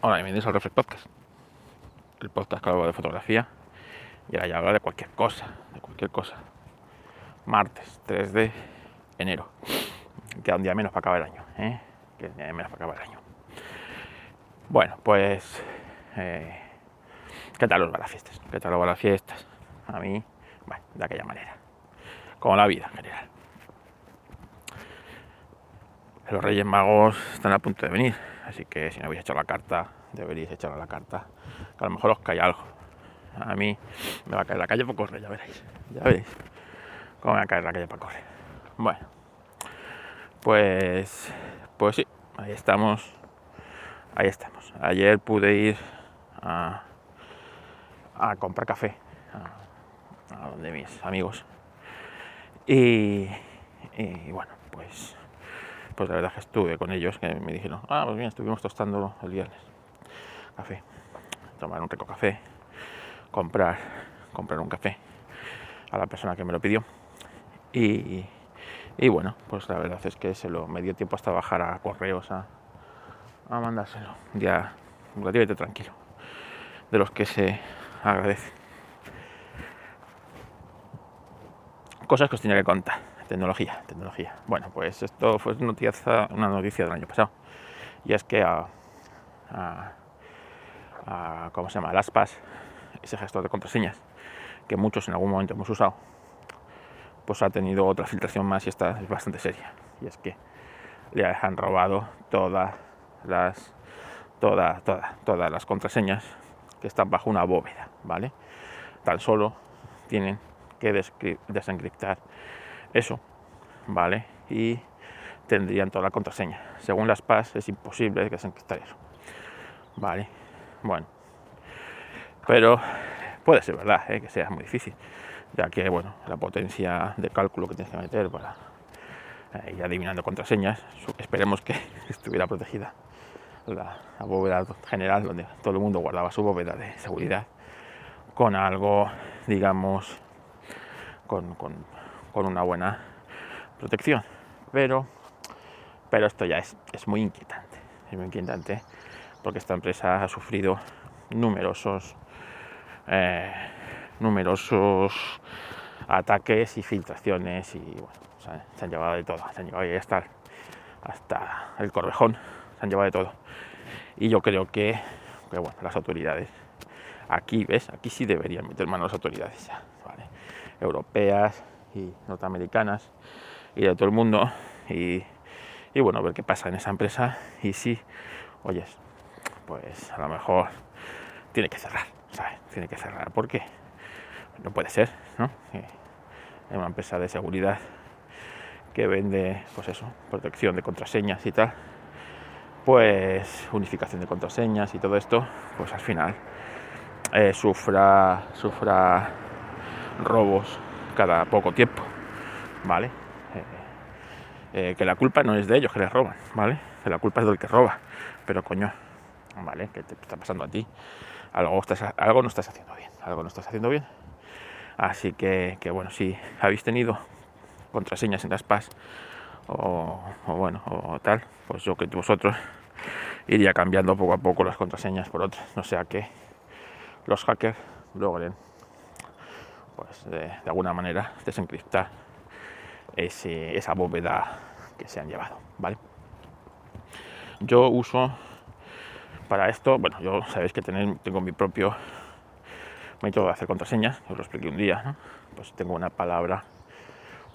Hola, bienvenidos al Reflex Podcast. El podcast que habla de fotografía y ahora ya habla de cualquier cosa, de cualquier cosa. Martes 3 de enero. Queda un día menos para acabar el año, ¿eh? Queda un día menos para acabar el año. Bueno, pues... Eh, ¿Qué tal os va las fiestas? ¿Qué tal os van las fiestas? A mí, bueno, de aquella manera. Como la vida en general. Los Reyes Magos están a punto de venir, así que si no habéis hecho la carta, deberíais echar la carta. Que a lo mejor os cae algo. A mí me va a caer la calle para correr, ya veréis. Ya veréis cómo me va a caer la calle para correr. Bueno, pues, pues sí, ahí estamos. Ahí estamos. Ayer pude ir a, a comprar café a, a donde mis amigos. Y bueno, pues pues la verdad que estuve con ellos, que me dijeron, ah, pues bien, estuvimos tostando el viernes café, tomar un rico café, comprar, comprar un café a la persona que me lo pidió. Y, y bueno, pues la verdad es que se lo me dio tiempo hasta bajar a correos a, a mandárselo. Día relativamente tranquilo, de los que se agradece. Cosas que os tenía que contar. Tecnología, tecnología. Bueno, pues esto fue una noticia del año pasado. Y es que a, a, a ¿cómo se llama? Las PAS, ese gestor de contraseñas, que muchos en algún momento hemos usado, pues ha tenido otra filtración más y esta es bastante seria. Y es que le han robado todas las todas, todas, todas las contraseñas que están bajo una bóveda, ¿vale? Tan solo tienen que desencriptar eso, ¿vale? Y tendrían toda la contraseña. Según las PAS es imposible que se encriptar eso, ¿vale? Bueno, pero puede ser verdad, ¿eh? que sea muy difícil, ya que, bueno, la potencia de cálculo que tienes que meter para eh, ir adivinando contraseñas, esperemos que estuviera protegida la, bóveda general donde todo el mundo guardaba su bóveda de seguridad con algo, digamos, con con una buena protección. Pero, pero esto ya es, es muy inquietante. Es muy inquietante porque esta empresa ha sufrido numerosos, eh, numerosos ataques y filtraciones y bueno, se han, llevado de todo. Se han llevado hasta, hasta el corvejón. Se han llevado de todo. Y yo creo que, que bueno, las autoridades aquí, ¿ves? Aquí sí deberían meter mano las autoridades ya. Europeas, y norteamericanas y de todo el mundo. Y, y, bueno, ver qué pasa en esa empresa. Y si, oyes, pues a lo mejor tiene que cerrar, ¿sabes? Tiene que cerrar porque no puede ser, ¿no? Es una empresa de seguridad que vende, pues eso, protección de contraseñas y tal, pues unificación de contraseñas y todo esto, pues al final eh, sufra, sufra robos cada poco tiempo, ¿vale? Eh, eh, que la culpa no es de ellos que les roban, ¿vale? Que la culpa es del que roba, pero coño, ¿vale? ¿Qué te está pasando a ti? Algo, estás, algo no estás haciendo bien, algo no estás haciendo bien. Así que, que bueno, si habéis tenido contraseñas en las PAS o, o, bueno, o tal, pues yo que vosotros iría cambiando poco a poco las contraseñas por otras, no sea que los hackers logren pues de, alguna manera desencriptar ese, esa bóveda que se han llevado, ¿vale? Yo uso para esto, bueno, yo sabéis que tener, tengo mi propio método de hacer contraseñas, os lo expliqué un día, ¿no? pues tengo una palabra,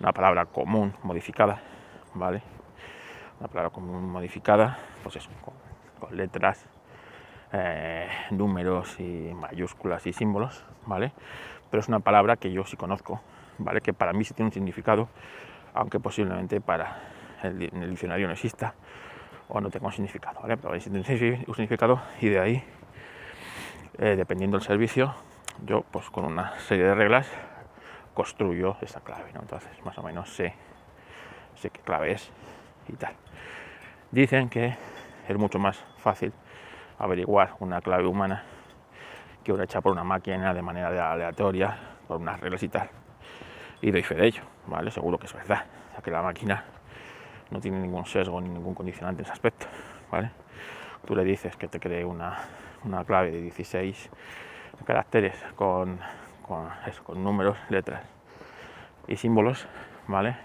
una palabra común modificada, ¿vale? Una palabra común modificada, pues eso, con letras, eh, números y mayúsculas y símbolos, ¿vale? pero es una palabra que yo sí conozco, ¿vale? Que para mí sí tiene un significado, aunque posiblemente para el, diccionario no exista o no tenga un significado, ¿vale? Pero sí tiene un significado y de ahí, eh, dependiendo del servicio, yo pues con una serie de reglas construyo esa clave. Entonces más o menos sé, sé qué clave es y tal. Dicen que es mucho más fácil averiguar una clave humana que una hecha por una máquina de manera aleatoria, por unas reglas y tal. Y doy fe de ello, ¿vale? Seguro que es verdad, ya que la máquina no tiene ningún sesgo ni ningún condicionante en ese aspecto, ¿vale? tú le dices que te cree una, una clave de 16 caracteres con, con números, letras y símbolos, ¿vale?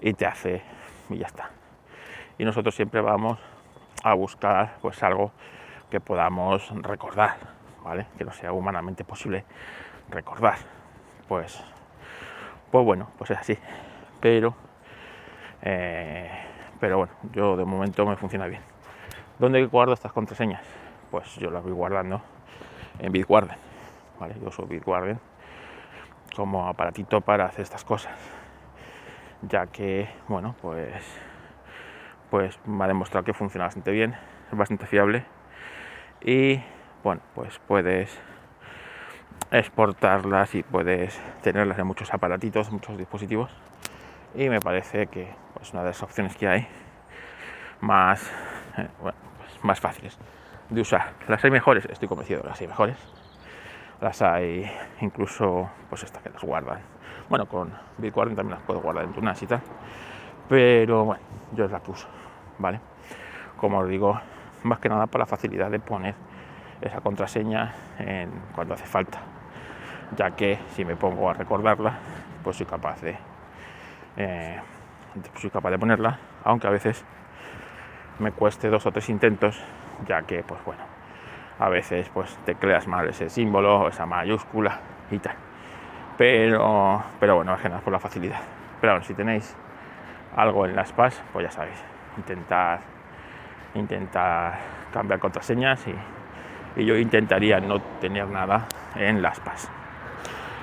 Y te hace, y ya está. Y nosotros siempre vamos a buscar pues algo que podamos recordar, ¿vale? Que no sea humanamente posible recordar. Pues, pues bueno, pues es así. Pero, eh, pero bueno, yo de momento me funciona bien. ¿Dónde guardo estas contraseñas? Pues yo las voy guardando en Bitwarden, ¿vale? Yo uso Bitwarden como aparatito para hacer estas cosas, ya que, bueno, pues, pues me ha demostrado que funciona bastante bien, es bastante fiable y, bueno, pues puedes exportarlas y puedes tenerlas en muchos aparatitos, muchos dispositivos y me parece que es pues, una de las opciones que hay más, eh, pues, más fáciles de usar. Las hay mejores, estoy convencido, las hay mejores. Las hay incluso, pues estas que las guardan. Bueno, con Bitcoin también las puedo guardar en tunas y tal. Pero bueno, yo es la que uso, Como os digo, más que nada por la facilidad de poner esa contraseña en, cuando hace falta. Ya que si me pongo a recordarla, pues soy capaz de, eh, soy capaz de ponerla, aunque a veces me cueste dos o tres intentos, ya que, pues bueno, a veces pues te creas mal ese símbolo, esa mayúscula y tal. Pero, pero bueno, más que nada por la facilidad. Pero bueno, si tenéis algo en las PAS, pues ya sabéis, intentar, intentar cambiar contraseñas y, yo intentaría no tener nada en las PAS.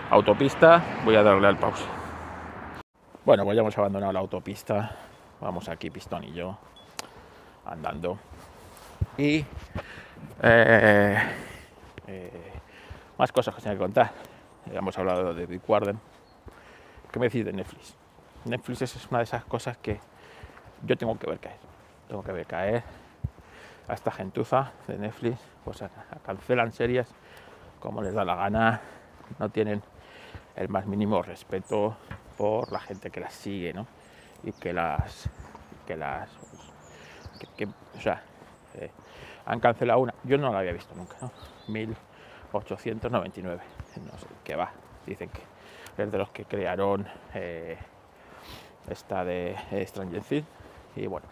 Autopista, voy a darle al pause. Bueno, pues ya hemos abandonado la autopista. Vamos aquí, Pistón y yo, andando. Y eh, eh, más cosas que tengo que contar. Ya hemos hablado de Bitwarden. ¿Qué me decís de Netflix? Netflix es una de esas cosas que yo tengo que ver caer. Tengo que ver caer a esta gentuza de Netflix. Pues cancelan series como les da la gana. No tienen el más mínimo respeto por la gente que las sigue, ¿no? Y que las que las o sea, eh, han cancelado una, yo no la había visto nunca, ¿no? 1899, no sé qué va, dicen que es de los que crearon eh, esta de Stranger Things y bueno,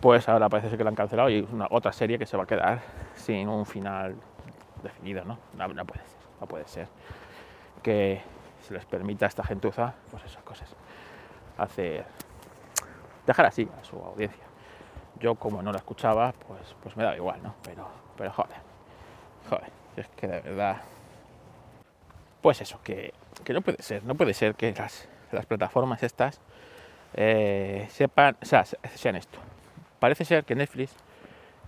pues ahora parece ser que la han cancelado y una otra serie que se va a quedar sin un final definido, ¿no? No, no puede ser, no puede ser que se les permita a esta gentuza, pues esas cosas, hacer, dejar así a su audiencia yo como no la escuchaba, pues, pues me da igual, ¿no? Pero, pero joder, joder, es que de verdad, pues eso, que, no puede ser, no puede ser que las, plataformas estas eh, sepan, sean esto. Parece ser que Netflix,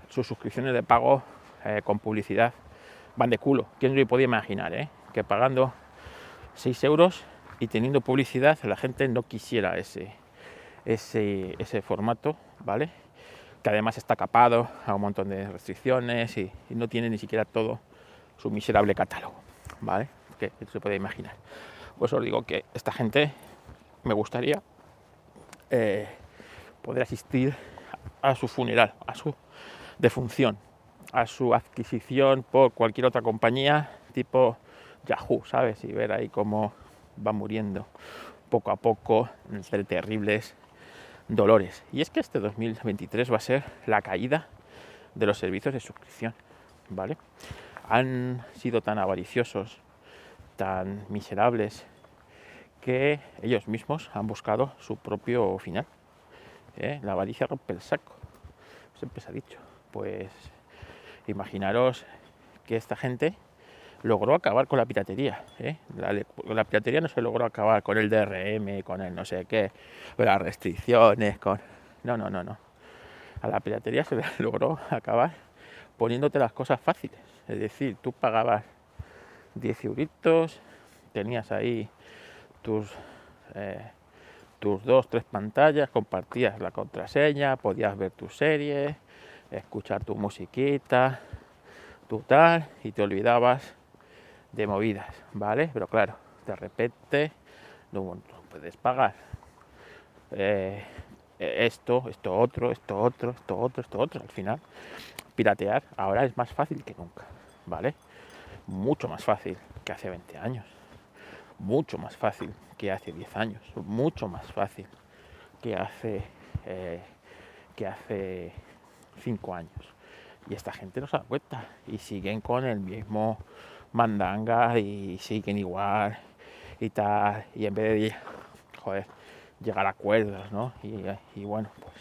sus suscripciones de pago eh, con publicidad van de culo. ¿Quién lo podía imaginar, eh? Que pagando 6 euros y teniendo publicidad la gente no quisiera ese, ese, ese formato, ¿vale? que además está capado a un montón de restricciones y, no tiene ni siquiera todo su miserable catálogo, ¿vale? Que se puede imaginar. Pues os digo que esta gente me gustaría eh, poder asistir a su funeral, a su defunción, a su adquisición por cualquier otra compañía tipo Yahoo, ¿sabes? Y ver ahí cómo va muriendo poco a poco entre terribles dolores. Y es que este 2023 va a ser la caída de los servicios de suscripción, ¿vale? Han sido tan avariciosos, tan miserables, que ellos mismos han buscado su propio final. ¿eh? La avaricia rompe el saco, siempre se ha dicho. Pues imaginaros que esta gente logró acabar con la piratería. ¿eh? La, piratería no se logró acabar con el DRM, con el no sé qué, con las restricciones, con... No, no, no, no. A la piratería se logró acabar poniéndote las cosas fáciles. Es decir, tú pagabas 10 euritos, tenías ahí tus, eh, tus dos, tres pantallas, compartías la contraseña, podías ver tu serie, escuchar tu musiquita, tu tal, y te olvidabas de movidas, ¿vale? Pero claro, de repente no, puedes pagar eh, esto, esto otro, esto otro, esto otro, esto otro. Al final, piratear ahora es más fácil que nunca, ¿vale? Mucho más fácil que hace 20 años, mucho más fácil que hace 10 años, mucho más fácil que hace, eh, que hace 5 años. Y esta gente no se da cuenta y siguen con el mismo mandanga y siguen igual y tal. Y en vez de, joder, llegar a acuerdos, ¿no? Y, bueno, pues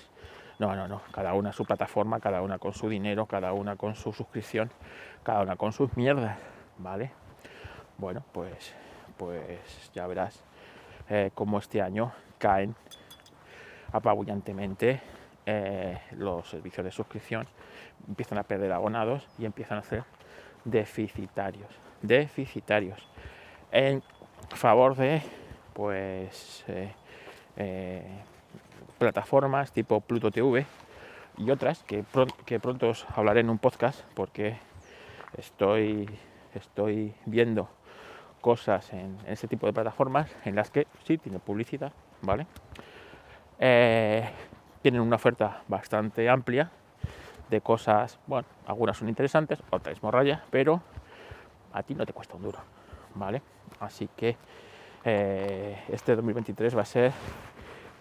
no, no, no. Cada una su plataforma, cada una con su dinero, cada una con su suscripción, cada una con sus mierdas, ¿vale? Bueno, pues, pues ya verás eh, cómo este año caen apabullantemente eh, los servicios de suscripción, empiezan a perder abonados y empiezan a ser deficitarios, deficitarios, en favor de, pues, eh, eh, plataformas tipo Pluto TV y otras que, que, pronto os hablaré en un podcast porque estoy, estoy viendo cosas en, ese tipo de plataformas en las que sí tiene publicidad, ¿vale? Eh, tienen una oferta bastante amplia de cosas, bueno, algunas son interesantes, otras morralla, pero a ti no te cuesta un duro, ¿vale? Así que eh, este 2023 va a ser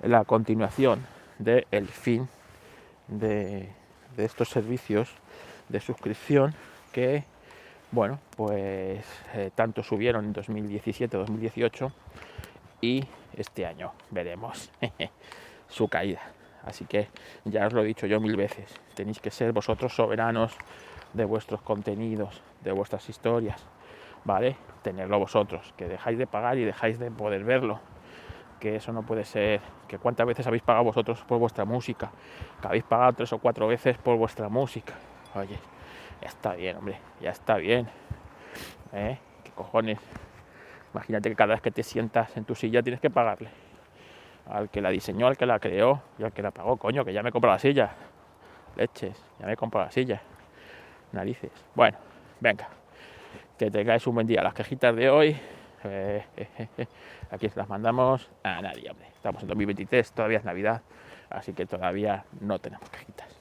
la continuación del fin de, estos servicios de suscripción que, bueno, pues eh, tanto subieron en 2017-2018 y este año veremos su caída. Así que ya os lo he dicho yo mil veces, tenéis que ser vosotros soberanos de vuestros contenidos, de vuestras historias, ¿vale? Tenerlo vosotros, que dejáis de pagar y dejáis de poder verlo que eso no puede ser, que cuántas veces habéis pagado vosotros por vuestra música, que habéis pagado tres o cuatro veces por vuestra música. Oye, ya está bien, hombre, ya está bien. ¿Eh? ¿Qué cojones? Imagínate que cada vez que te sientas en tu silla tienes que pagarle. Al que la diseñó, al que la creó y al que la pagó, coño, que ya me compró la silla. Leches, ya me compró la silla. Narices. Bueno, venga. Que tengáis un buen día. Las quejitas de hoy eh, aquí se las mandamos a nadie, hombre. Estamos en 2023, todavía es Navidad, así que todavía no tenemos cajitas.